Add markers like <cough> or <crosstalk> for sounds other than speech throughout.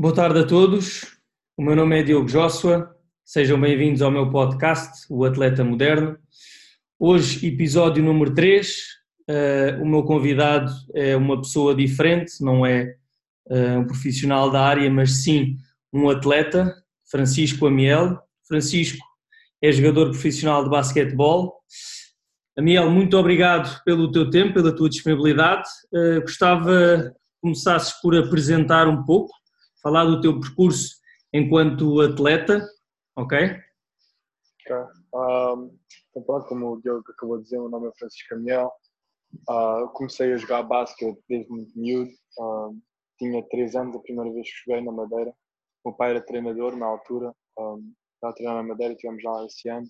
Boa tarde a todos. O meu nome é Diogo Joshua. Sejam bem-vindos ao meu podcast, O Atleta Moderno. Hoje, episódio número 3. Uh, o meu convidado é uma pessoa diferente, não é uh, um profissional da área, mas sim um atleta, Francisco Amiel. Francisco é jogador profissional de basquetebol. Amiel, muito obrigado pelo teu tempo, pela tua disponibilidade. Uh, gostava que começasses por apresentar um pouco falar do teu percurso enquanto atleta, ok? Ok. Um, então, pronto, como o Diogo acabou de dizer, o nome é Francisco Camiel. Uh, comecei a jogar basquete desde muito miúdo. Uh, tinha 3 anos a primeira vez que joguei na Madeira. O meu pai era treinador na altura. Um, estava a treinar na Madeira, tivemos lá esse ano.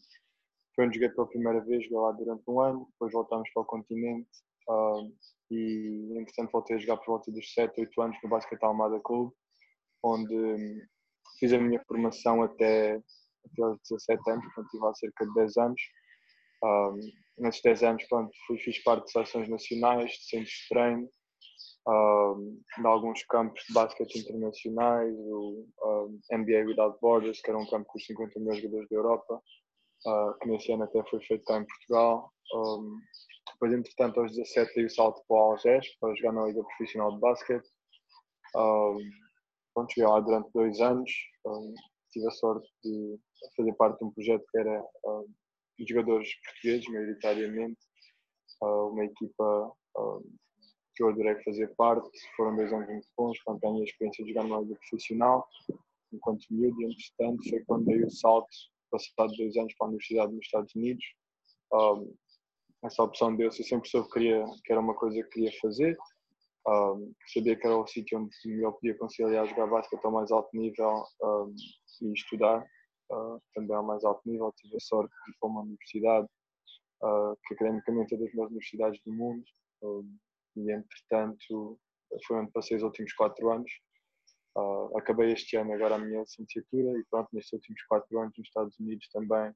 Foi onde joguei pela primeira vez, joguei lá durante um ano. Depois voltámos para o continente. Uh, e, entretanto, voltei a jogar por volta dos 7, 8 anos no Basquete Almada Clube onde hum, fiz a minha formação até, até aos 17 anos, portanto tive há cerca de 10 anos. Um, nesses 10 anos pronto, fui, fiz parte de seleções nacionais, de centros de treino, um, de alguns campos de basquete internacionais, o um, NBA Without Borders, que era um campo com os 50 melhores jogadores da Europa, uh, que nesse ano até foi feito cá em Portugal. Um, depois, entretanto, aos 17 dei o salto para o Algés, para jogar na Liga Profissional de Basquete. Um, cheguei lá durante dois anos. Um, tive a sorte de fazer parte de um projeto que era um, de jogadores portugueses, maioritariamente. Uh, uma equipa um, que eu adorei fazer parte. Foram dois anos muito bons, quando ganhei a experiência de jogar numa liga profissional. Enquanto miúdo, entretanto, foi quando dei o salto, passado dois anos, para a Universidade dos Estados Unidos. Essa opção deu-se, eu sempre soube que, queria, que era uma coisa que queria fazer. Um, sabia que era o sítio onde eu podia conciliar jogar basquete ao mais alto nível um, e estudar uh, também ao mais alto nível. Tive a sorte de ir para uma universidade uh, que academicamente é das melhores universidades do mundo um, e entretanto foi onde passei os últimos quatro anos. Uh, acabei este ano agora a minha licenciatura e pronto, nestes últimos quatro anos nos Estados Unidos também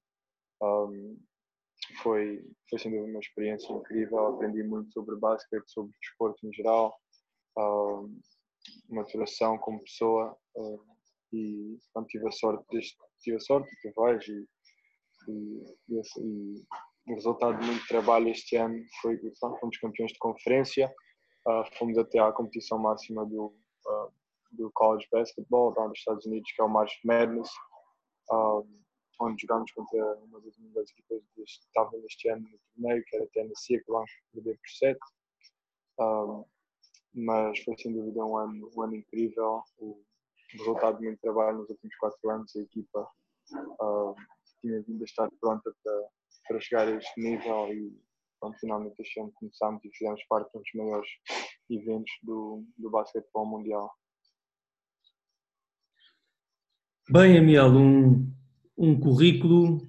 foi, foi dúvida uma experiência incrível. Aprendi muito sobre basquete, sobre desporto em geral, maturação como pessoa uh, e pronto, tive a sorte, deste, tive a sorte, vejo e, e, e, e, o resultado de muito trabalho este ano foi que fomos campeões de conferência, uh, fomos até à competição máxima do, do college basketball lá nos Estados Unidos, que é o March Madness onde jogámos contra uma das melhores equipas que estavam neste ano no torneio, que era a Tennessee, acabámos por perder por 7. Um, mas foi sem dúvida um ano, um ano incrível. O resultado de muito trabalho nos últimos 4 anos, a equipa uh, tinha vindo a estar pronta para, para chegar a este nível e pronto, finalmente este ano começámos e fizemos parte de um dos maiores eventos do, do basquetebol mundial. Bem, Amiel, um, um currículo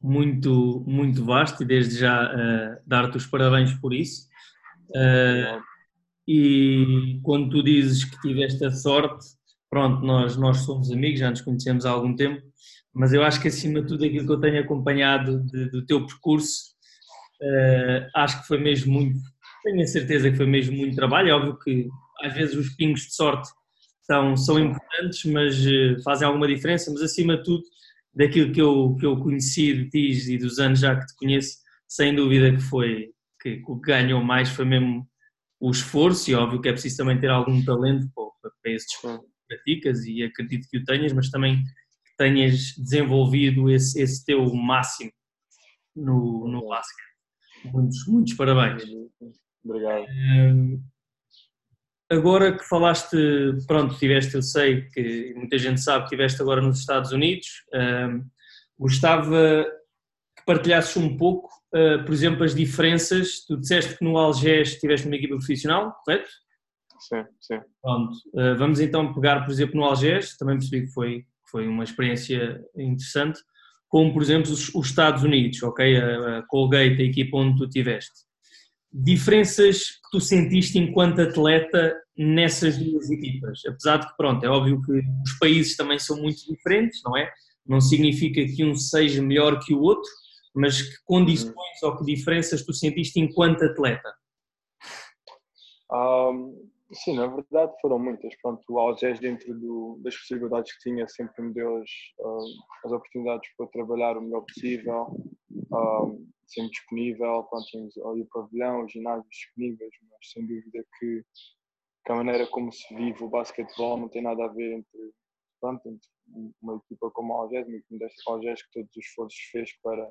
muito, muito vasto e desde já uh, dar-te os parabéns por isso. Uh, e quando tu dizes que tiveste a sorte, pronto, nós, nós somos amigos, já nos conhecemos há algum tempo, mas eu acho que acima de tudo aquilo que eu tenho acompanhado de, do teu percurso, uh, acho que foi mesmo muito, tenho a certeza que foi mesmo muito trabalho, é óbvio que às vezes os pingos de sorte são, são importantes, mas fazem alguma diferença, mas acima de tudo daquilo que eu, que eu conheci de ti e dos anos já que te conheço, sem dúvida que foi que o que ganhou mais foi mesmo o esforço e óbvio que é preciso também ter algum talento para, para esse desporto que praticas e acredito que o tenhas, mas também que tenhas desenvolvido esse, esse teu máximo no, no basquete. Muitos, muitos parabéns. Obrigado. Agora que falaste, pronto, tiveste, eu sei que muita gente sabe que estiveste agora nos Estados Unidos, uh, gostava que partilhasses um pouco, uh, por exemplo, as diferenças. Tu disseste que no Algés estiveste numa equipa profissional, correto? Sim, sim. Pronto, uh, vamos então pegar, por exemplo, no Algés, também percebi que foi, foi uma experiência interessante, como, por exemplo, os, os Estados Unidos, ok? A, a Colgate, a equipa onde tu estiveste diferenças que tu sentiste enquanto atleta nessas duas equipas? Apesar de que, pronto, é óbvio que os países também são muito diferentes, não é? Não significa que um seja melhor que o outro, mas que condições uhum. ou que diferenças tu sentiste enquanto atleta? Um, Sim, na verdade foram muitas. Pronto, o Algés, dentro do, das possibilidades que tinha, sempre me deu as, uh, as oportunidades para trabalhar o melhor possível, uh, sempre disponível. Pronto, tínhamos ali o pavilhão, os ginásios disponíveis, mas sem dúvida que, que, a maneira como se vive o basquetebol não tem nada a ver entre, pronto, entre uma equipa como a Algés, uma equipa desta Algés, que todos os esforços fez para,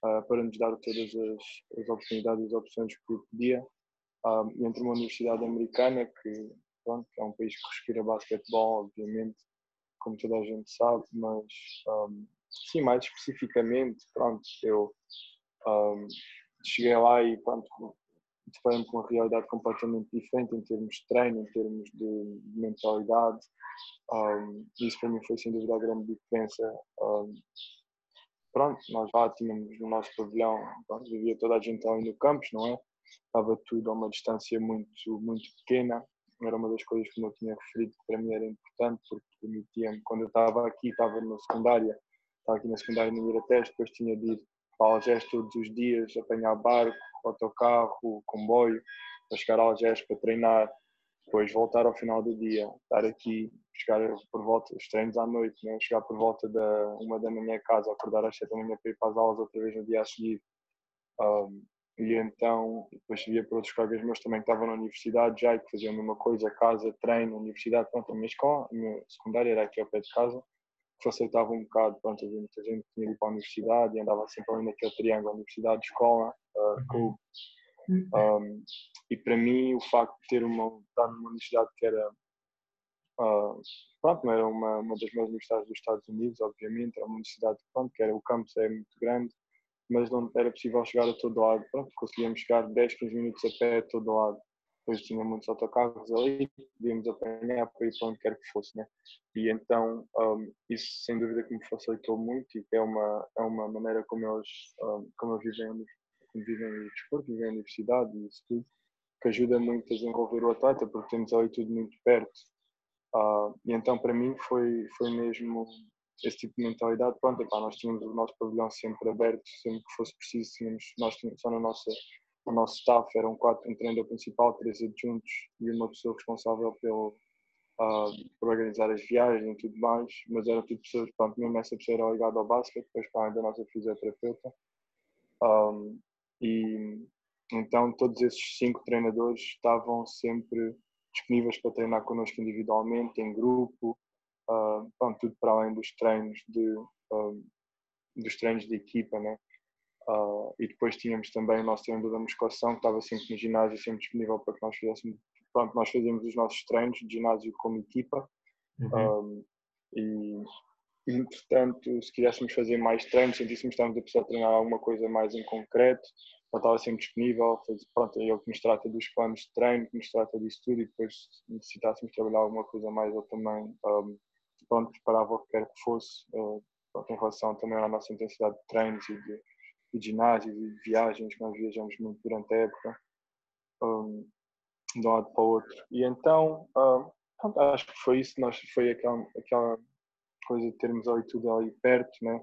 para nos dar todas as, as oportunidades e as opções que podia um, entre uma universidade americana, que, pronto, é um país que respira basquetebol, obviamente, como toda a gente sabe, mas um, sim, mais especificamente, pronto, eu um, cheguei lá e pronto, deparei-me com uma realidade completamente diferente em termos de treino, em termos de mentalidade. Um, isso para mim foi sem dúvida a grande diferença. Pronto, nós lá tínhamos no nosso pavilhão, pronto, vivia toda a gente ali no campus, não é? estava tudo a uma distância muito, muito pequena. Era uma das coisas que eu tinha referido que para mim era importante, porque permitia-me, quando eu estava aqui, estava na secundária, estava aqui na secundária no Iratés, depois tinha de ir para Algés todos os dias, apanhar barco, autocarro, comboio, para chegar a Algés para treinar, depois voltar ao final do dia, estar aqui, chegar por volta, os treinos à noite, né? chegar por volta da uma da manhã a casa, acordar às sete da manhã para ir para as aulas outra vez no dia a seguir. Um, e então depois via para outros colegas meus também que estavam na universidade já e que faziam a mesma coisa, casa, treino, universidade, pronto, a minha escola, a minha secundária era aqui ao pé de casa, que facilitava um bocado, pronto, havia muita gente que tinha ido para a universidade e andava sempre ali naquele triângulo, universidade, escola, uh, clube. Um, e para mim o facto de ter uma, estar numa universidade que era Uh, pronto, não era uma, uma das melhores universidades dos Estados Unidos, obviamente, era uma universidade pronto, que era, o campus é muito grande, mas não era possível chegar a todo lado. Pronto, conseguíamos chegar 10, 15 minutos a pé a todo lado. Depois tinha muitos autocarros ali, podíamos apanhar para ir para onde quer que fosse. Né? E então, um, isso sem dúvida que me facilitou muito e é uma, é uma maneira como eles, um, como eles vivem, como vivem o desporto, vivem a universidade e isso tudo, que ajuda muito a desenvolver o atleta, porque temos ali tudo muito perto. Uh, e então, para mim, foi, foi mesmo esse tipo de mentalidade, pronto, epá, nós tínhamos o nosso pavilhão sempre aberto, sempre que fosse preciso, tínhamos, nós tínhamos só na nossa, no nosso staff eram quatro, um treinador principal, três adjuntos e uma pessoa responsável pelo, uh, por organizar as viagens e tudo mais, mas eram tudo pessoas, pronto, mesmo essa pessoa era ligada ao basquete, depois para da nossa fisioterapeuta. Um, e então todos esses cinco treinadores estavam sempre disponíveis para treinar connosco individualmente, em grupo, uh, pronto, tudo para além dos treinos de, uh, dos treinos de equipa, né? Uh, e depois tínhamos também o nosso treino da musculação, que estava sempre no ginásio, sempre disponível para que nós fizéssemos. Pronto, nós fazíamos os nossos treinos de ginásio como equipa. Uhum. e, entretanto, se quiséssemos fazer mais treinos, sentíssemos que estávamos a precisar treinar alguma coisa mais em concreto, ela estava sempre disponível. Faz, pronto, é ele que nos trata dos planos de treino, que nos trata disso tudo, e depois, se necessitássemos trabalhar alguma coisa mais, ele também um, pronto, preparava o que quer que fosse, uh, pronto, em relação também à nossa intensidade de treinos e de, de ginásios e de viagens, que nós viajamos muito durante a época, um, de um lado para o outro. E então, uh, pronto, acho que foi isso, nós, foi aquela, aquela coisa de termos ali tudo ali perto, né?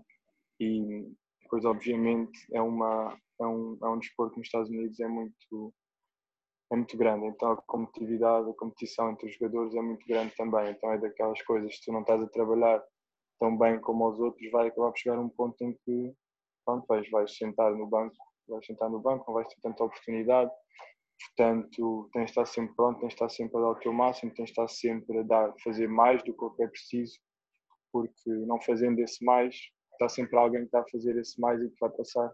E depois, obviamente, é, uma, é, um, é um desporto nos Estados Unidos é muito é muito grande, então a competitividade, a competição entre os jogadores é muito grande também, então é daquelas coisas, se tu não estás a trabalhar tão bem como os outros, vai acabar por chegar a um ponto em que pronto, vais, vais sentar no banco, vais sentar no banco, não vais ter tanta oportunidade, portanto tens de estar sempre pronto, tens de estar sempre a dar o teu máximo, tens de estar sempre a dar, fazer mais do que é preciso, porque não fazendo esse mais, está sempre alguém que está a fazer esse mais e que vai passar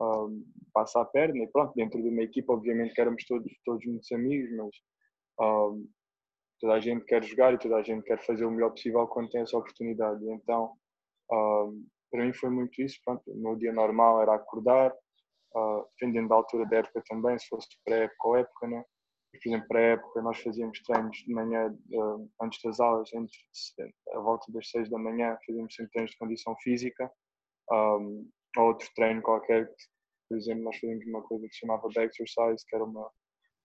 um, passa a perna e pronto, dentro de uma equipa obviamente que éramos todos, todos muitos amigos, mas um, toda a gente quer jogar e toda a gente quer fazer o melhor possível quando tem essa oportunidade. E então, um, para mim foi muito isso, pronto, o meu dia normal era acordar, uh, dependendo da altura da época também, se fosse pré-época ou época, né? Por exemplo, pré-época nós fazíamos treinos de manhã uh, antes das aulas, entre, a volta das seis da manhã, fazíamos sempre treinos de condição física, um, ou outro treino qualquer. Por exemplo, nós fazíamos uma coisa que se chamava Back Exercise, que era uma,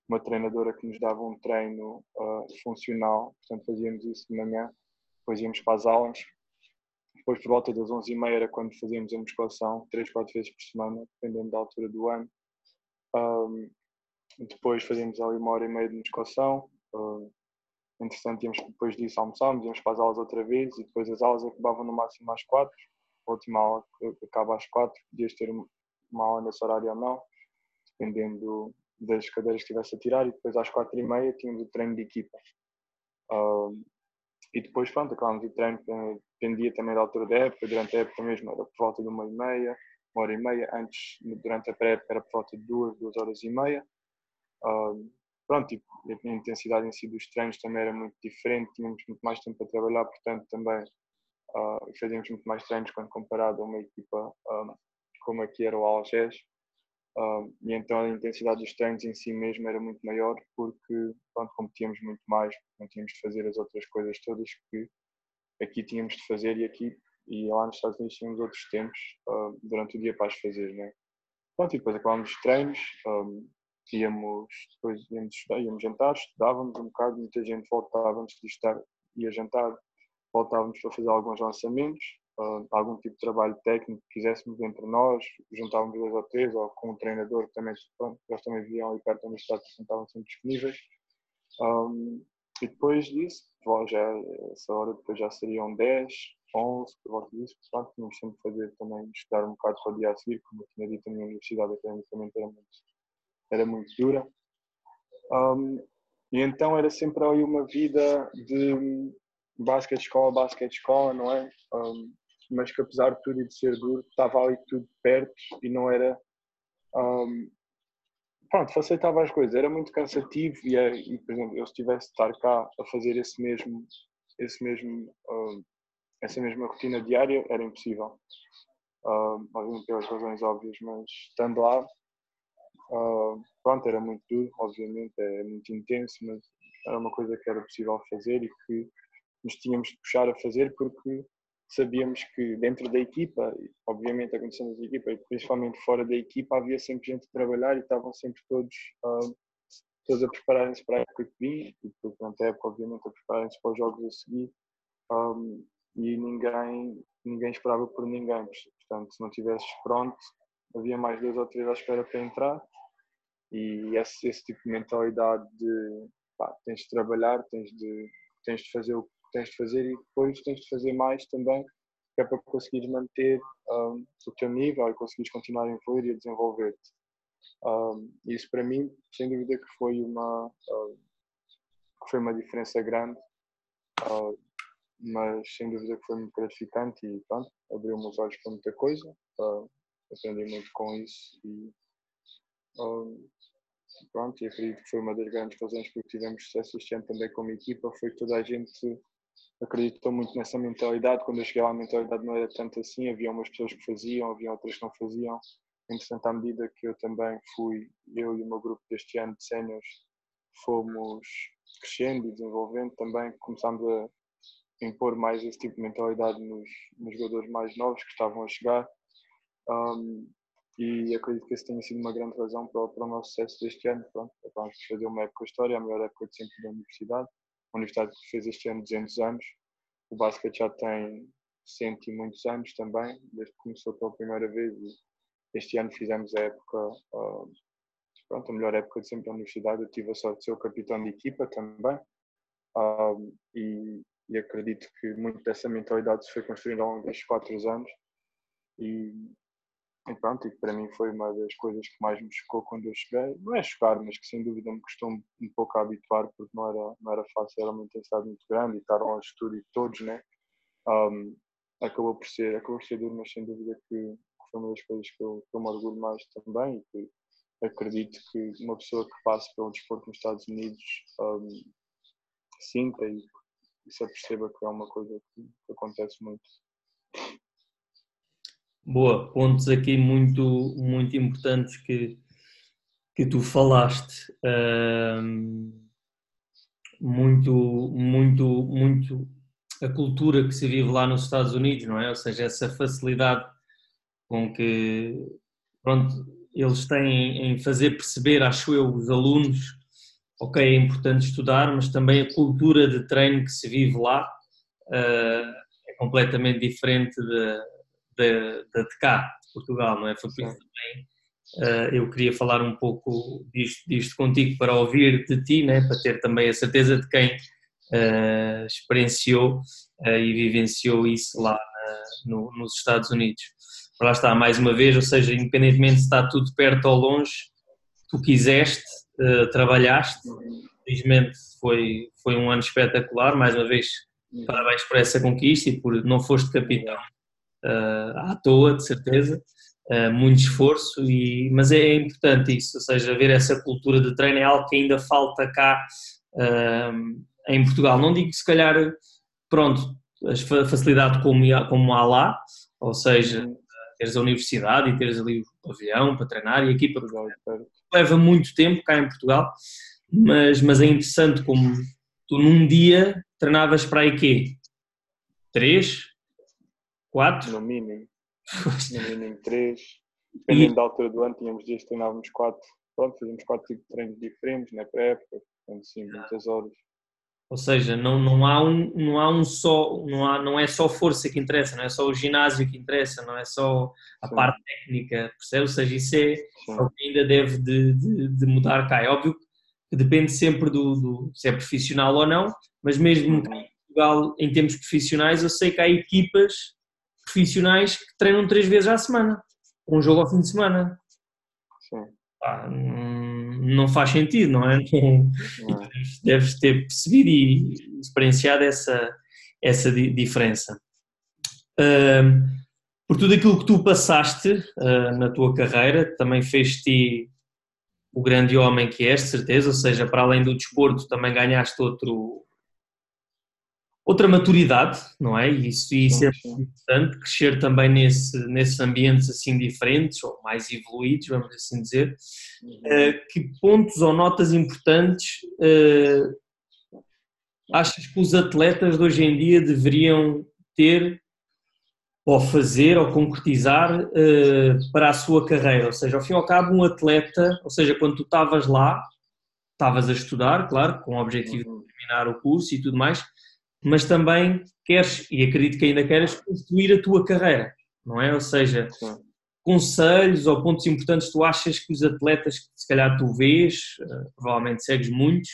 uma treinadora que nos dava um treino uh, funcional, portanto fazíamos isso de manhã, depois íamos para as aulas. Depois, por volta das 11h30 era quando fazíamos a musculação, 3, 4 vezes por semana, dependendo da altura do ano. Um, depois fazíamos ali uma hora e meia de musculação, Uh, entretanto, íamos, depois disso almoçámos, íamos para as aulas outra vez e depois as aulas acabavam no máximo às quatro. A última aula acaba às quatro, podias ter uma aula nesse horário ou não, dependendo das cadeiras que estivesse a tirar. E depois às quatro e meia tínhamos o treino de equipa. Uh, e depois, pronto, acabámos o treino, dependia também da altura da época, durante a época mesmo era por volta de uma e meia, uma hora e meia, antes, durante a pré-época era por volta de duas, duas horas e meia. Uh, pronto, tipo, a intensidade em si dos treinos também era muito diferente, tínhamos muito mais tempo para trabalhar, portanto também uh, fazíamos muito mais treinos quando comparado a uma equipa como aqui era o Algés. E então a intensidade dos treinos em si mesmo era muito maior porque pronto, competíamos muito mais, não tínhamos de fazer as outras coisas todas que aqui tínhamos de fazer e aqui e lá nos Estados Unidos tínhamos outros tempos uh, durante o dia para as fazer, né? Pronto, e depois acabámos os treinos, um, íamos, depois íamos, íamos jantar, estudávamos um bocado, muita gente voltava antes de estar, ia jantar, voltávamos para fazer alguns lançamentos, uh, algum tipo de trabalho técnico que quiséssemos entre nós, juntávamos dois ou três, ou com o treinador, que também, eles também viam e perto da universidade, estavam sempre disponíveis. Um, e depois disso, já, essa hora depois já seriam 10, 11, por volta disso, portanto, tínhamos sempre fazer também, estudar um bocado para o dia a seguir, como eu tinha dito, a minha universidade academicamente era muito, era muito dura. Um, e então era sempre aí uma vida de basquete escola, basquete escola, não é? Um, mas que apesar de tudo e de ser duro, estava ali tudo perto e não era. Um, pronto, facilitava as coisas, era muito cansativo e, é, e, por exemplo, eu se tivesse de estar cá a fazer esse mesmo, esse mesmo, um, essa mesma rotina diária, era impossível. Um, pelas razões óbvias, mas estando lá, uh, pronto, era muito duro, obviamente, é muito intenso, mas era uma coisa que era possível fazer e que nos tínhamos de puxar a fazer porque sabíamos que dentro da equipa, obviamente acontecendo da equipa, e principalmente fora da equipa, havia sempre gente a trabalhar e estavam sempre todos, uh, todos a prepararem-se para a época que vinha, e durante a época, obviamente, a prepararem-se para os jogos a seguir, um, e ninguém, ninguém esperava por ninguém. Portanto, se não estivesses pronto, havia mais dois ou três à espera para entrar, e esse, esse tipo de mentalidade de pá, tens de trabalhar, tens de, tens de fazer o tens de fazer e depois tens de fazer mais também, que é para conseguires manter um, o teu nível e conseguires continuar a evoluir e a desenvolver-te. Um, isso para mim, sem dúvida que foi uma, uh, que foi uma diferença grande, uh, mas sem dúvida que foi muito gratificante e pronto, abriu-me os olhos para muita coisa, uh, aprendi muito com isso e pronto, e acredito que foi uma das grandes razões porque tivemos sucesso este ano também como equipa, foi que toda a gente acreditou muito nessa mentalidade. Quando eu cheguei lá, a mentalidade não era tanto assim. Havia umas pessoas que faziam, havia outras que não faziam. Entretanto, à medida que eu também fui, eu e o meu grupo deste ano de séniores, fomos crescendo e desenvolvendo, também começámos a impor mais esse tipo de mentalidade nos, nos jogadores mais novos que estavam a chegar. Um, e acredito que esse tenha sido uma grande razão para, para o nosso sucesso deste ano. Pronto, vamos fazer uma época história, a melhor época de sempre da universidade a universidade fez este ano 200 anos. O basquete já tem cento e muitos anos também, desde que começou pela primeira vez. Este ano fizemos a época, uh, pronto, a melhor época de sempre da universidade. Eu tive a sorte de ser o capitão de equipa também. E, e, acredito que muito dessa mentalidade se foi construída ao longo destes quatro anos. E, e pronto, e para mim foi uma das coisas que mais me chocou quando eu cheguei. Não é chocar, mas que sem dúvida me custou um, um pouco a habituar, porque não era, não era fácil, era uma intensidade muito grande e estar ao estúdio todos, né? Um, acabou por ser, acabou por ser duro, mas sem dúvida que, foi uma das coisas que eu, que eu me orgulho mais também e que acredito que uma pessoa que passe pelo desporto nos Estados Unidos um, sinta e, e se aperceba que é uma coisa que acontece muito. Boa, pontos aqui muito, muito importantes que, que tu falaste. muito, muito, muito a cultura que se vive lá nos Estados Unidos, não é? Ou seja, essa facilidade com que pronto, eles têm em fazer perceber, acho eu, os alunos, ok, é importante estudar, mas também a cultura de treino que se vive lá uh, é completamente diferente de, da, de cá, de Portugal, não é? Foi por isso também Uh, eu queria falar um pouco disto, disto, contigo para ouvir de ti, né? para ter também a certeza de quem uh, experienciou uh, e vivenciou isso lá no, nos Estados Unidos. Lá está, mais uma vez, ou seja, independentemente se está tudo perto ou longe, tu quiseste, trabalhaste, felizmente foi, foi um ano espetacular, mais uma vez, parabéns por essa conquista e por não foste capitão à toa, de certeza. Uh, muito esforço, e, mas é importante isso, ou seja, ver essa cultura de treino é algo que ainda falta cá uh, em Portugal. Não digo que se calhar, pronto, a facilidade como, como há lá, ou seja, teres a universidade e teres ali o avião para treinar e a equipa leva muito tempo cá em Portugal, mas, mas é interessante como tu num dia treinavas para aí quê? Três? Quatro? No mínimo no mínimo três. Dependendo e... da altura do ano, tínhamos dias que treinávamos quatro. Pronto, fazíamos quatro tipos de treinos diferentes na pré-época, portanto, sim, muitas horas. Ou seja, não, não, há um, não há um só, não, há, não é só força que interessa, não é só o ginásio que interessa, não é só a Sim. parte técnica, percebe? Ou seja, isso é o que ainda deve de, de, de, mudar cá. É óbvio que depende sempre do, do, se é profissional ou não, mas mesmo uhum. em Portugal, em termos profissionais, eu sei que há equipas profissionais que treinam três vezes à semana, um jogo ao fim de semana. Ah, não faz sentido, não é? Não. Deves ter percebido e experienciado essa, essa diferença. Uh, por tudo aquilo que tu passaste uh, na tua carreira, também fez-te o grande homem que és, de certeza, ou seja, para além do desporto, também ganhaste outro, outra maturidade, não é? E isso, isso é importante, crescer também nesse, nesses ambientes assim diferentes, ou mais evoluídos, vamos assim dizer. Uh, que pontos ou notas importantes uh, achas que os atletas de hoje em dia deveriam ter ou fazer ou concretizar uh, para a sua carreira? Ou seja, ao fim e ao cabo, um atleta, ou seja, quando tu estavas lá, estavas a estudar, claro, com o objetivo de uhum. terminar o curso e tudo mais, mas também queres, e acredito que ainda queres, construir a tua carreira, não é? Ou seja, Sim. conselhos ou pontos importantes tu achas que os atletas que se calhar tu vês, uh, provavelmente segues muitos,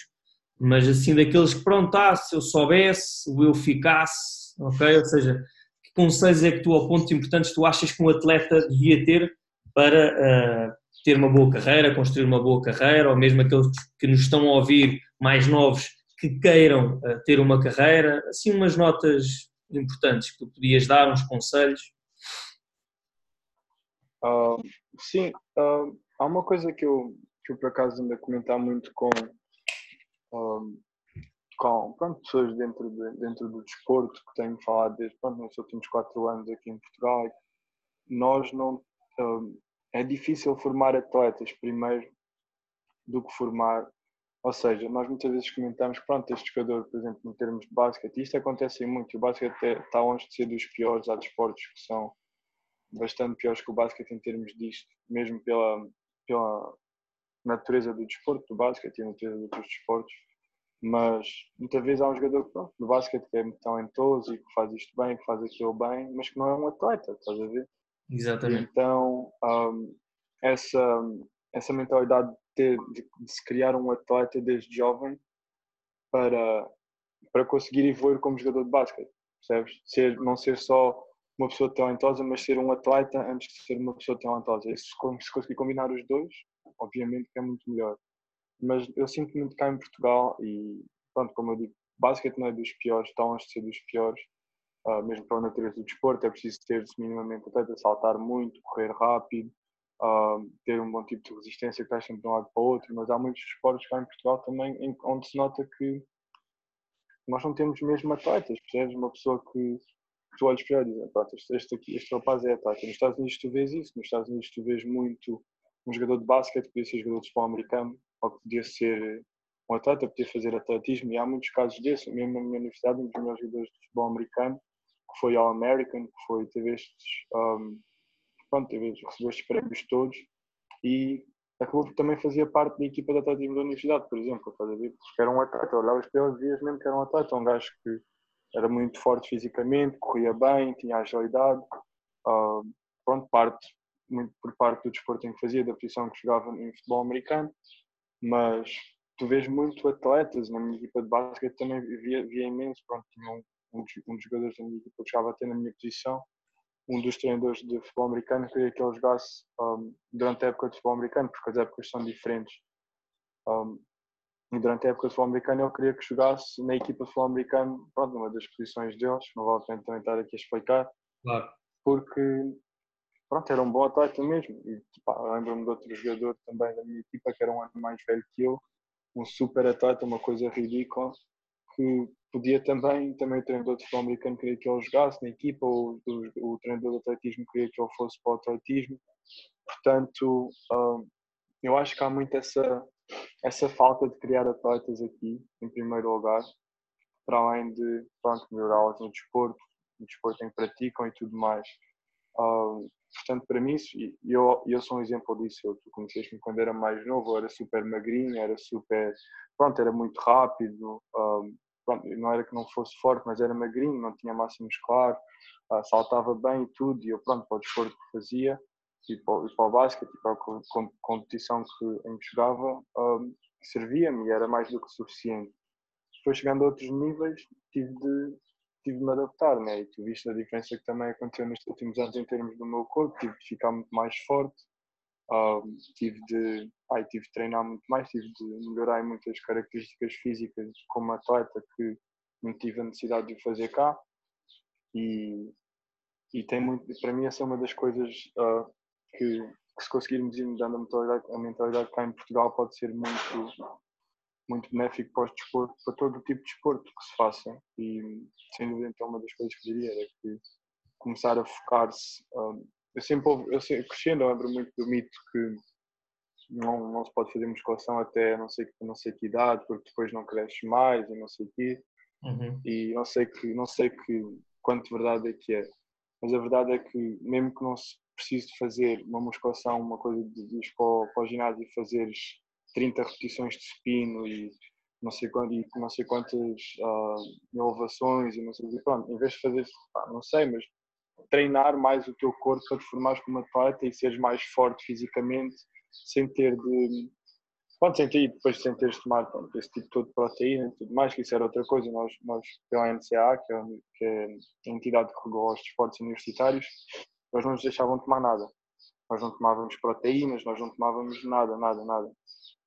mas assim daqueles que pronto, ah, se eu soubesse, o eu ficasse, ok? Ou seja, que conselhos é que tu, ou pontos importantes tu achas que um atleta devia ter para uh, ter uma boa carreira, construir uma boa carreira, ou mesmo aqueles que nos estão a ouvir mais novos que queiram uh, ter uma carreira, assim umas notas importantes que tu podias dar, uns conselhos? Uh, sim, uh, há uma coisa que eu, que eu por acaso ando a comentar muito com, com pronto, pessoas dentro, de, dentro do desporto que tenho falado desde pronto, nos últimos quatro anos aqui em Portugal. Nós não. é difícil formar atletas primeiro do que formar ou seja, nós muitas vezes comentamos, pronto, este jogador, por exemplo, em termos de basquete, isto acontece muito, o basquete está longe de ser dos piores, há desportos que são bastante piores que o basquete em termos disto, mesmo pela, pela natureza do desporto, do basquete e a natureza de outros desportos, mas muitas vezes há um jogador pronto, do basquete que é muito talentoso e que faz isto bem, que faz aquilo bem, mas que não é um atleta, estás a ver? Exatamente. Então, um, essa, essa mentalidade ter, de, de, se criar um atleta desde jovem para, para conseguir evoluir como jogador de basquete, percebes? Ser, não ser só uma pessoa talentosa, mas ser um atleta antes de ser uma pessoa talentosa. E se, se conseguir combinar os dois, obviamente que é muito melhor. Mas eu sinto muito cá em Portugal e, pronto, como eu digo, basquete não é dos piores, está longe de ser dos piores, uh, mesmo para a natureza do desporto, é preciso ter-se minimamente atleta, saltar muito, correr rápido, uh, ter um bom tipo de resistência que estás sempre de um lado para o outro, mas há muitos esportes cá em Portugal também em, onde se nota que nós não temos mesmo atletas, percebes? Uma pessoa que tu olhas para ele e dizes, este, aqui, este rapaz é atleta. Nos Estados Unidos tu vês isso, nos Estados Unidos tu vês muito um jogador de basquete, podia ser jogador de futebol americano, ou que podia ser um atleta, podia fazer atletismo, e há muitos casos desses, mesmo na minha universidade, um dos meus jogadores de futebol americano, que foi All-American, que foi, teve estes um, pronto, teve, recebeu estes prémios todos e acabou por também fazia parte da equipa de atletismo da universidade, por exemplo, estás a ver? Porque era um atleta, olhavas para ele vias mesmo que era um atleta, um gajo que era muito forte fisicamente, corria bem, tinha agilidade, uh, pronto, parte muito por parte do desporto em que fazia, da posição que jogava em futebol americano, mas tu vês muito atletas na minha equipa de basquete também via, via imenso, pronto, tinha um, um dos jogadores da minha equipa que jogava até na minha posição, um dos treinadores de futebol americano queria que ele jogasse um, durante a época de futebol americano, porque as épocas são diferentes. Um, e durante a época de futebol americano ele queria que jogasse na equipa de futebol americano, pronto, numa das posições deles, não vale a pena também estar aqui a explicar, claro. porque pronto, era um bom atleta mesmo. E lembro-me de outro jogador também da minha equipa que era um ano mais velho que eu, um super atleta, uma coisa ridícula, que podia também, também o treinador de futebol americano queria que ele jogasse na equipa, ou o, o treinador de atletismo queria que ele fosse para o atletismo. Portanto, um, eu acho que há muito essa, essa falta de criar atletas aqui, em primeiro lugar, para além de pronto, melhorá-los no desporto, no desporto em que praticam e tudo mais. Um, portanto, para mim, eu, eu sou um exemplo disso. Eu, tu conheceste-me quando era mais novo, era super magrinho, era super. Pronto, era muito rápido. Um, pronto, não era que não fosse forte, mas era magrinho, não tinha massa muscular, uh, saltava bem e tudo. E eu, pronto, para o desporto que fazia, e para, e para o basquete, e para a competição que, em que jogava, um, servia-me e era mais do que suficiente. Depois, chegando a outros níveis, tive de tive de me adaptar, né? E tu viste a diferença que também aconteceu nestes últimos anos em termos do meu corpo, tive de ficar muito mais forte, um, tive, de, ai, tive de treinar muito mais, tive de melhorar muitas características físicas como atleta que não tive a necessidade de fazer cá. E, e tem muito, para mim, essa é uma das coisas uh, que, que, se conseguirmos ir mudando a mentalidade, a mentalidade cá em Portugal, pode ser muito muito benéfico para, o desporto, para todo o tipo de desporto que se faça. E, sem dúvida, então, uma das coisas que diria era que começar a focar-se. Um, eu sempre, eu sempre crescendo, lembro muito do mito que não, não se pode fazer musculação até não sei, não sei que idade, porque depois não cresce mais e não sei o quê. Uhum. E não sei, que, não sei que, quanto verdade é que é. Mas a verdade é que, mesmo que não se precise de fazer uma musculação, uma coisa de, ir para, para o ginásio e fazeres 30 repetições de supino e não sei, quanto, e não sei quantas uh, elevações e não sei pronto, em vez de fazer, pá, não sei, mas treinar mais o teu corpo para te formares como atleta e seres mais forte fisicamente sem ter de pronto, sem ter, depois sem teres de tomar pronto, esse tipo todo de proteína e tudo mais, que isso era outra coisa, nós, nós pela NCA, que é, que é a entidade que regula os esportes universitários, nós não nos deixavam tomar nada. Nós não tomávamos proteínas, nós não tomávamos nada, nada, nada.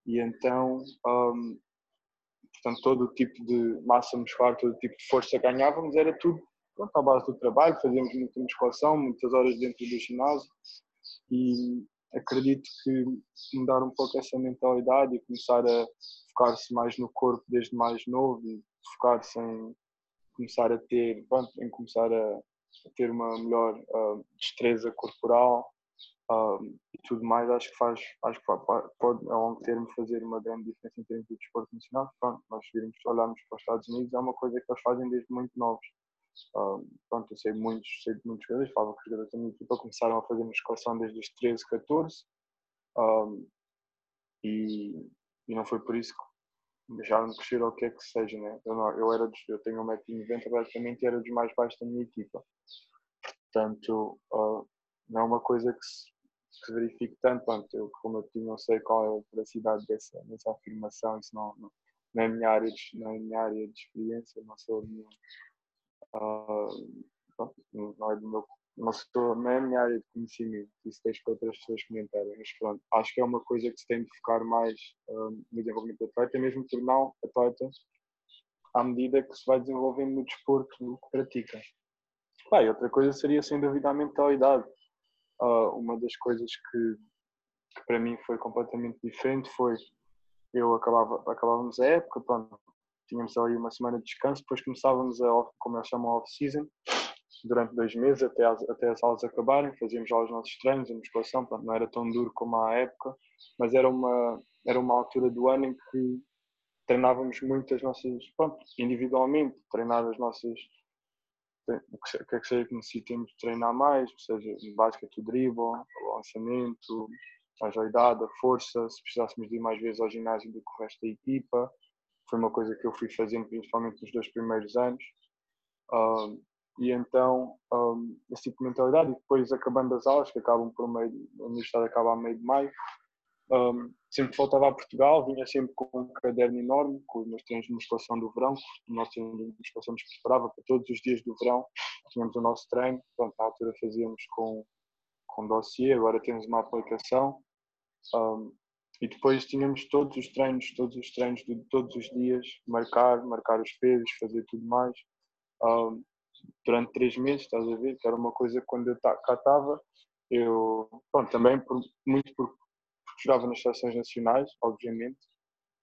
E então, um, portanto, todo o tipo de massa muscular, todo o tipo de força ganhávamos era tudo pronto, à base do trabalho, fazíamos muita musculação, muitas horas dentro do ginásio e acredito que mudar um pouco essa mentalidade e começar a focar-se mais no corpo desde mais novo e focar-se em começar a ter, pronto, em começar a, a ter uma melhor uh, destreza corporal um, e tudo mais, acho que faz, acho que pode, a longo termo fazer uma grande diferença em termos de desporto nacional. Pronto, nós virmos, olharmos para os Estados Unidos, é uma coisa que eles fazem desde muito novos. Pronto, eu sei muitos, sei de muitos jogadores, falava que os jogadores da minha equipa começaram a fazer musculação desde os 13, 14 um, e, e não foi por isso que deixaram de crescer ou o que é que seja, né? Eu, não, eu, era dos, eu tenho 1,90m, praticamente era dos mais baixos da minha equipa. Portanto, uh, não é uma coisa que se, que verifique tanto. Pronto, eu, como eu não sei qual é a veracidade dessa, dessa afirmação, isso não, não, não, é minha área de, não é minha área de experiência, não sou minha. Não é do meu não, sou, não é a minha área de conhecimento, isso deixo para outras pessoas comentarem, mas pronto, acho que é uma coisa que se tem de focar mais no desenvolvimento do atleta, mesmo tornar atleta à medida que se vai desenvolvendo no desporto que pratica. E outra coisa seria sem dúvida a mentalidade uh, uma das coisas que, que, para mim foi completamente diferente foi eu acabava, acabávamos a época, pronto, tínhamos ali uma semana de descanso, depois começávamos a, como eles chamam, off-season, durante dois meses até as, até as aulas acabarem, fazíamos lá os nossos treinos, a musculação, pronto, não era tão duro como à época, mas era uma, era uma altura do ano em que treinávamos muito as nossas, pronto, individualmente, treinar as nossas o que é que seja que necessitemos treinar mais, seja no o dribble, o lançamento, a agilidade, a força, se precisássemos de ir mais vezes ao ginásio do que o resto da equipa. Foi uma coisa que eu fui fazendo principalmente nos dois primeiros anos. e então um, esse tipo de mentalidade, e depois acabando as aulas, que acabam por meio, a universidade acaba a meio de maio, um, sempre que voltava a Portugal, vinha sempre com um caderno enorme, com os meus treinos de musculação do verão, o nosso treino de musculação nos preparava para todos os dias do verão, tínhamos o nosso treino, pronto, na altura fazíamos com, com dossiê, agora temos uma aplicação, um, e depois tínhamos todos os treinos, todos os treinos de todos os dias, marcar, marcar os pesos, fazer tudo mais. Um, durante três meses, estás a ver? Que era uma coisa que quando eu cá estava, eu, pronto, também por, muito por, porque jogava nas seleções nacionais, obviamente,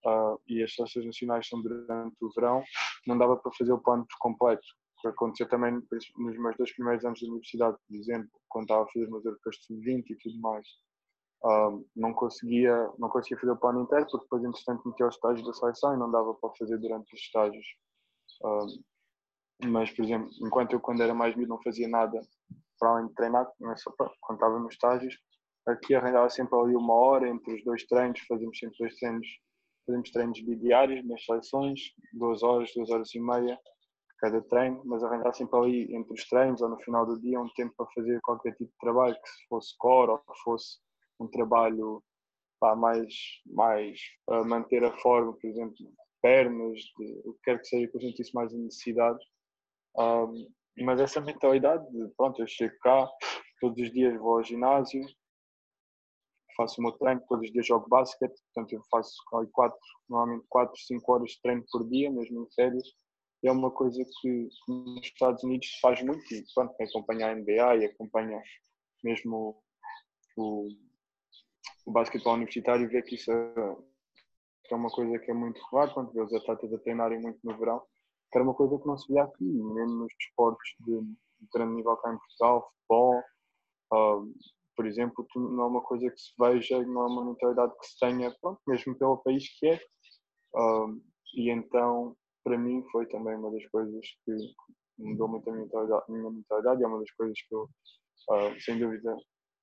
uh, e as seleções nacionais são durante o verão, não dava para fazer o plano por completo. Que aconteceu também nos meus dois primeiros anos de universidade, por exemplo, quando estava a fazer meus europeus de sub-20 e tudo mais. Não conseguia não conseguia fazer o plano inteiro porque depois entretanto metia os estágios da seleção e não dava para fazer durante os estágios. Mas, por exemplo, enquanto eu quando era mais miúdo não fazia nada para além de treinar, só para, quando estava nos estágios, aqui arranjava sempre ali uma hora entre os dois treinos, fazíamos sempre dois treinos, fazíamos treinos bidiários nas seleções, duas horas, duas horas e meia cada treino, mas arranjava sempre ali entre os treinos ou no final do dia um tempo para fazer qualquer tipo de trabalho, que se fosse core ou que fosse um trabalho mais, mais manter a forma, por exemplo, pernas, de, o que quer que seja que eu sentisse mais necessidade um, mas essa mentalidade, pronto, eu chego cá, todos os dias vou ao ginásio, faço o meu treino, todos os dias jogo basquete, portanto eu faço quatro, normalmente 4, 5 horas de treino por dia, mesmo em férias, é uma coisa que nos Estados Unidos se faz muito, e pronto, quem acompanha a NBA e acompanha mesmo o, o basquetebol universitário vê que isso é, é uma coisa que é muito raro, quando vê os atletas a treinarem muito no verão, que era uma coisa que não se via aqui, mesmo nos desportos de, de grande nível cá em Portugal, futebol, uh, por exemplo, não é uma coisa que se veja, não é uma mentalidade que se tenha, pronto, mesmo pelo país que é. Uh, e então, para mim, foi também uma das coisas que mudou muito a minha mentalidade, a minha mentalidade e é uma das coisas que eu, uh, sem dúvida,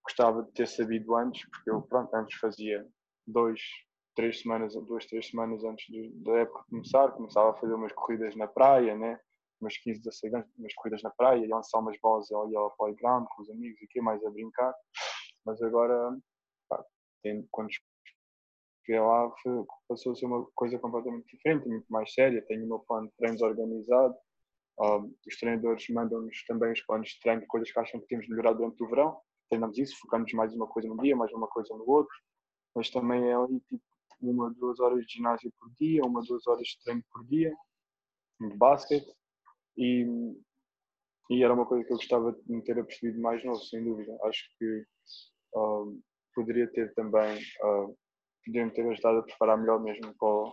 gostava de ter sabido antes, porque eu, pronto, antes fazia dois, três semanas, duas, três semanas antes de, da época começar, começava a fazer umas corridas na praia, né? umas 15, 16 anos, umas corridas na praia, e lançar umas bolas e ao playground com os amigos e que mais a brincar. Mas agora, pá, quando cheguei lá, foi, passou a ser uma coisa completamente diferente, muito mais séria. Tenho o meu plano de treinos organizado. Um, os treinadores mandam-nos também os planos de treino, coisas que acham que temos de melhorar durante o verão. Treinamos isso, focamos mais uma coisa num dia, mais uma coisa no outro. Mas também é ali, tipo, uma, duas horas de ginásio por dia, uma, duas horas de treino por dia, de basquete, e, e era uma coisa que eu gostava de me ter apercebido mais novo, sem dúvida. Acho que uh, poderia ter também, uh, poderia ter ajudado a preparar melhor mesmo para,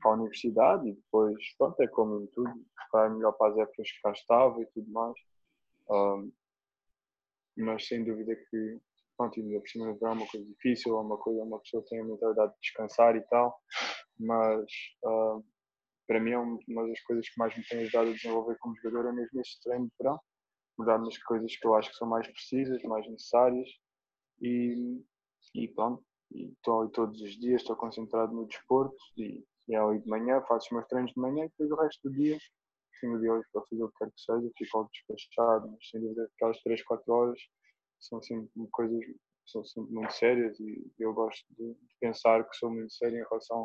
para a universidade e depois, pronto, é como em tudo, preparar melhor para as épocas que cá estava e tudo mais. Uh, mas sem dúvida que pronto, ainda por cima é uma coisa difícil, é uma coisa, uma pessoa tem a mentalidade de descansar e tal, mas uh, para mim é uma das coisas que mais me tem ajudado a desenvolver como jogador é mesmo este treino de verão, mudar nas coisas que eu acho que são mais precisas, mais necessárias e, e pronto, estou todos os dias, estou concentrado no desporto e, e é ali de manhã, faço os meus treinos de manhã e depois o resto do dia, do dia hoje para fazer o que quer que seja, fico algo despachado, mas sem dúvida aquelas 3, 4 horas são sempre coisas são sempre muito sérias e eu gosto de, de, pensar que sou muito sério em relação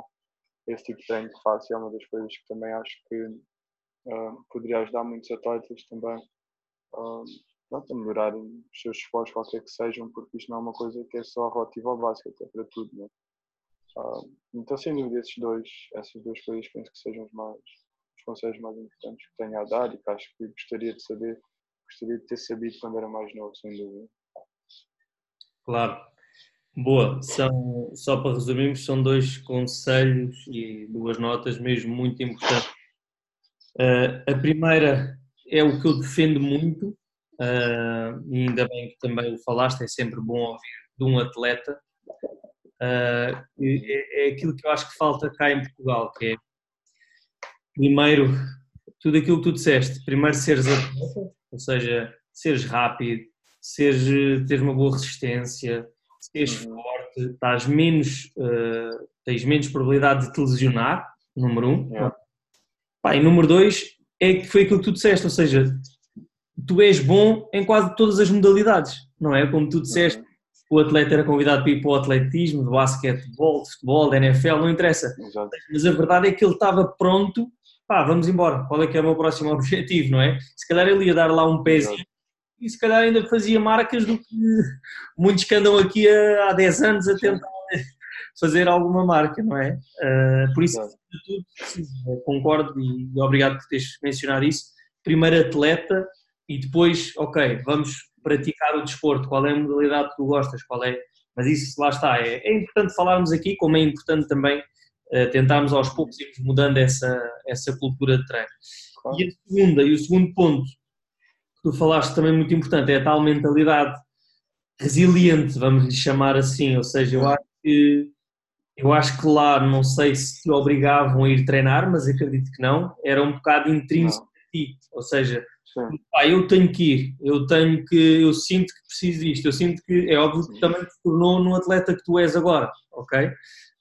a esse tipo de treino que faço e é uma das coisas que também acho que uh, poderia ajudar muitos atletas também uh, a melhorarem os seus esforços, qualquer que sejam, porque isto não é uma coisa que é só relativa ao básico, é para tudo. Né? Uh, então, sem dúvida, esses dois, essas duas coisas penso que sejam os, mais, os conselhos mais importantes que tenho a dar e que acho que gostaria de saber, gostaria de ter sabido quando era mais novo, sem dúvida. Claro. Boa. São, só para resumirmos, são dois conselhos e duas notas mesmo muito importantes. Uh, a primeira é o que eu defendo muito, uh, e ainda bem que também o falaste, é sempre bom ouvir de um atleta. Uh, é, é aquilo que eu acho que falta cá em Portugal, que é primeiro tudo aquilo que tu disseste, primeiro seres atleta, ou seja, seres rápido, seres, teres uma boa resistência, seres uhum. forte, estás menos, uh, tens menos probabilidade de te lesionar, número um. Yeah. Pá, e número dois é que foi aquilo que tu disseste, ou seja, tu és bom em quase todas as modalidades, não é? Como tu disseste, uhum. o atleta era convidado para ir para o atletismo, de basquetebol, de futebol, de NFL, não interessa. Exato. Mas a verdade é que ele estava pronto, pá, vamos embora, qual é que é o meu próximo <laughs> objetivo, não é? Se calhar ele ia dar lá um pezinho e se calhar ainda fazia marcas do que muitos que andam aqui há 10 anos a tentar <laughs> fazer alguma marca, não é? Uh, por isso, tudo, concordo e obrigado por teres mencionado isso. Primeiro atleta e depois, ok, vamos praticar o desporto, qual é a modalidade que tu gostas, qual é. Mas isso lá está, é, é importante falarmos aqui, como é importante também tentarmos aos poucos irmos mudando essa, essa cultura de treino. Claro. E a segunda, e o segundo ponto que tu falaste também muito importante é a tal mentalidade resiliente, vamos lhe chamar assim, ou seja, eu acho que eu acho que lá, não sei se te obrigavam a ir treinar, mas acredito que não, era um bocado intrínseco a ti, ou seja, pá, eu tenho que ir, eu tenho que, eu sinto que preciso disto, eu sinto que, é óbvio que também te tornou no atleta que tu és agora, ok?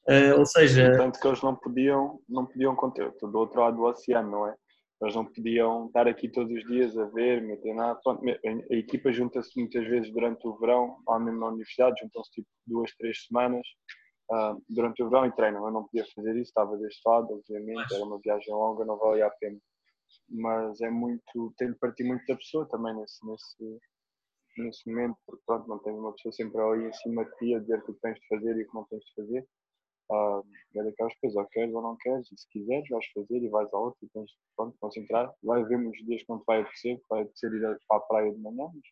Uh, ou seja... Tanto que eles não podiam, não podiam conter, do outro lado do oceano, não é? Eles não podiam estar aqui todos os dias a ver, me treinar. A equipa junta-se muitas vezes durante o verão, lá mesmo na universidade, juntam-se tipo duas, três semanas uh, durante o verão e treinam. Eu não podia fazer isso, estava deste lado, obviamente, era uma viagem longa, não valia a pena. Mas é muito, tem de partir muito da pessoa também nesse, nesse, nesse momento, porque pronto, não tens uma pessoa sempre ali em cima de ti a dizer o que tens de fazer e o que não tens de fazer. Uh, é daquelas coisas, ou queres ou não queres, e se quiseres vais fazer e vais a outra e tens de pronto, concentrar. Vai haver muitos dias te vai apetecer, vai apetecer ir para a praia de manhã, mas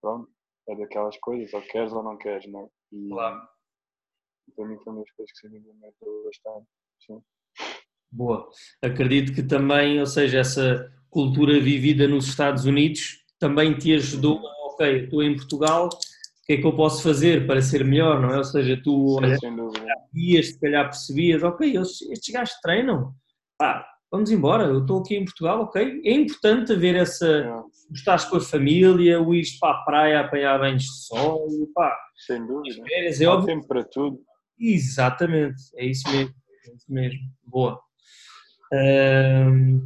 pronto, é daquelas coisas, ou queres ou não queres, não é? E, claro para mim foi uma das coisas que sem dúvida me ajudou bastante. Sim. Boa. Acredito que também, ou seja, essa cultura vivida nos Estados Unidos também te ajudou a, ok, estou em Portugal, que é que eu posso fazer para ser melhor, não é? Ou seja, tu olha, ias, se calhar percebias, ok, estes gajos treinam, pá, vamos embora, eu estou aqui em Portugal, ok? É importante haver essa, é. estás com a família, o ir para a praia apanhar banhos de sol, pá. Sem dúvida. Férias, é óbvio. tempo para tudo. Exatamente, é isso mesmo. É isso mesmo. Boa. Uh,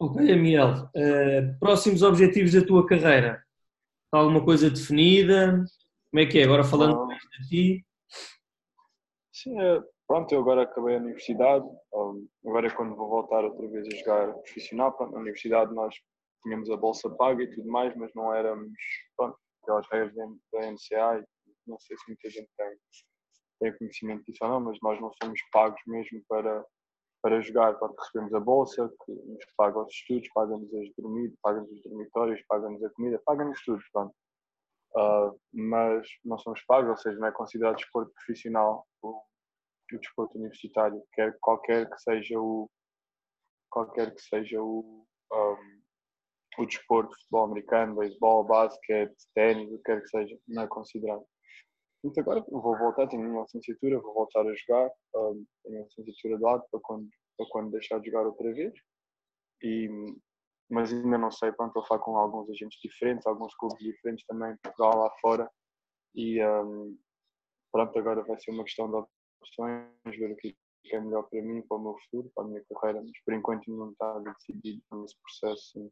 ok, Amiel. Uh, próximos objetivos da tua carreira? Alguma coisa definida? Como é que é? Agora falando mais de ti. Sim, é, pronto, eu agora acabei a universidade. Agora é quando vou voltar outra vez a jogar profissional. Pronto, na universidade nós tínhamos a bolsa paga e tudo mais, mas não éramos, pronto, aquelas regras da NCA, não sei se muita gente tem tem conhecimento disso ou não, mas nós não somos pagos mesmo para, para jogar. Quando recebemos a bolsa, que nos paga os estudos, paga-nos as dormidas, paga-nos os dormitórios, paga-nos a comida, paga-nos tudo. Pronto. Uh, mas não somos pagos, ou seja, não é considerado desporto profissional o, o desporto universitário, quer qualquer que seja o qualquer que seja o, um, o desporto, futebol americano, beisebol, basquete, ténis, o que quer que seja, não é considerado. Muito agora vou voltar, tenho uma licenciatura, vou voltar a jogar, um, tenho uma licenciatura de lado para quando, para quando deixar de jogar outra vez. E, mas ainda não sei, pronto, vou falar com alguns agentes diferentes, alguns clubes diferentes também, Portugal lá fora. E um, pronto, agora vai ser uma questão de opções, ver o que é melhor para mim, para o meu futuro, para a minha carreira, mas por enquanto não está decidido nesse processo. Sim.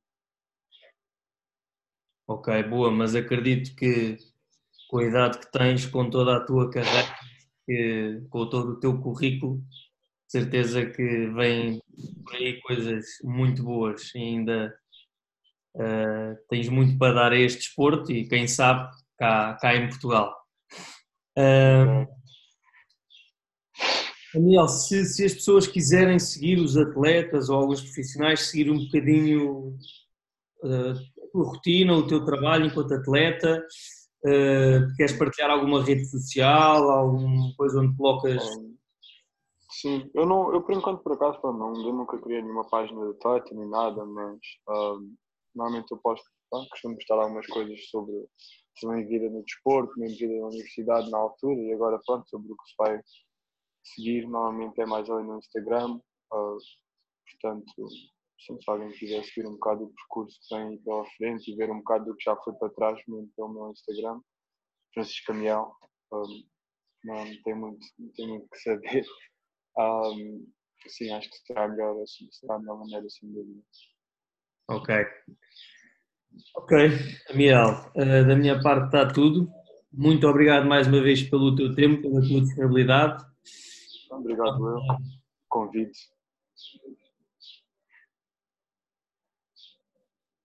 Ok, boa, mas acredito que com a idade que tens, com toda a tua carreira, que, com todo o teu currículo, certeza que vem por aí coisas muito boas e ainda uh, tens muito para dar a este desporto e quem sabe cá, cá em Portugal. Uh, Daniel, se, se, as pessoas quiserem seguir os atletas ou alguns profissionais, seguir um bocadinho uh, a tua rotina, o teu trabalho enquanto atleta, Uh, queres partilhar alguma rede social, alguma coisa onde colocas. sim, eu, não, eu por enquanto por acaso não, eu nunca criei nenhuma página de Twitter nem nada, mas normalmente eu posto, pronto, costumo postar algumas coisas sobre, minha vida no desporto, minha vida na universidade na altura e agora pronto, sobre o que se vai seguir, normalmente é mais ali no Instagram, uh, portanto se alguém quiser seguir um bocado o percurso que tem pela frente e ver um bocado do que já foi para trás mesmo pelo meu Instagram, Francisco Camiel, um, não, tem muito, não tem muito que saber. Um, sim, acho que será melhor assim, será a melhor maneira, sem dúvida. Ok. Ok, Amiel, uh, da minha parte está tudo. Muito obrigado mais uma vez pelo teu tempo, pela tua disponibilidade. Obrigado, eu. Convite.